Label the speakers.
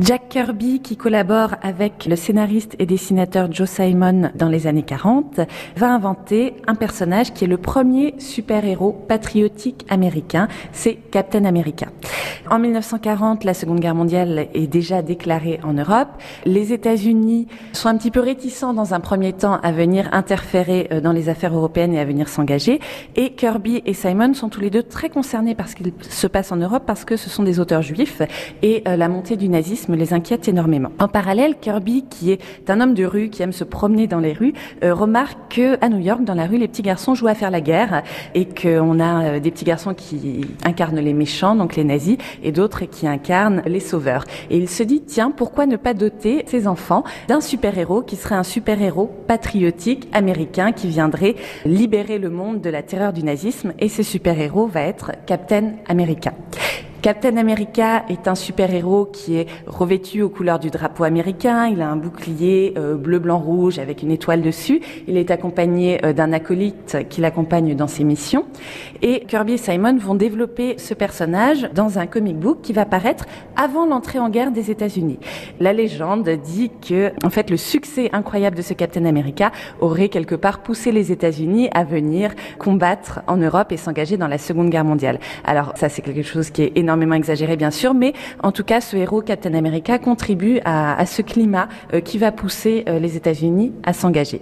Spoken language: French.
Speaker 1: Jack Kirby, qui collabore avec le scénariste et dessinateur Joe Simon dans les années 40, va inventer un personnage qui est le premier super-héros patriotique américain, c'est Captain America. En 1940, la Seconde Guerre mondiale est déjà déclarée en Europe. Les États-Unis sont un petit peu réticents dans un premier temps à venir interférer euh, dans les affaires européennes et à venir s'engager. Et Kirby et Simon sont tous les deux très concernés par ce qu'il se passe en Europe parce que ce sont des auteurs juifs et euh, la montée du nazisme me les inquiète énormément. En parallèle, Kirby, qui est un homme de rue, qui aime se promener dans les rues, euh, remarque que à New York, dans la rue, les petits garçons jouent à faire la guerre et qu'on a des petits garçons qui incarnent les méchants, donc les nazis, et d'autres qui incarnent les sauveurs. Et il se dit, tiens, pourquoi ne pas doter ces enfants d'un super-héros qui serait un super-héros patriotique américain qui viendrait libérer le monde de la terreur du nazisme et ce super-héros va être Captain America. Captain America est un super-héros qui est revêtu aux couleurs du drapeau américain. Il a un bouclier euh, bleu, blanc, rouge avec une étoile dessus. Il est accompagné euh, d'un acolyte qui l'accompagne dans ses missions. Et Kirby et Simon vont développer ce personnage dans un comic book qui va paraître avant l'entrée en guerre des États-Unis. La légende dit que, en fait, le succès incroyable de ce Captain America aurait quelque part poussé les États-Unis à venir combattre en Europe et s'engager dans la Seconde Guerre mondiale. Alors ça, c'est quelque chose qui est énorme exagéré bien sûr, mais en tout cas ce héros Captain America contribue à, ce climat euh, qui va pousser euh, les États-Unis à s'engager.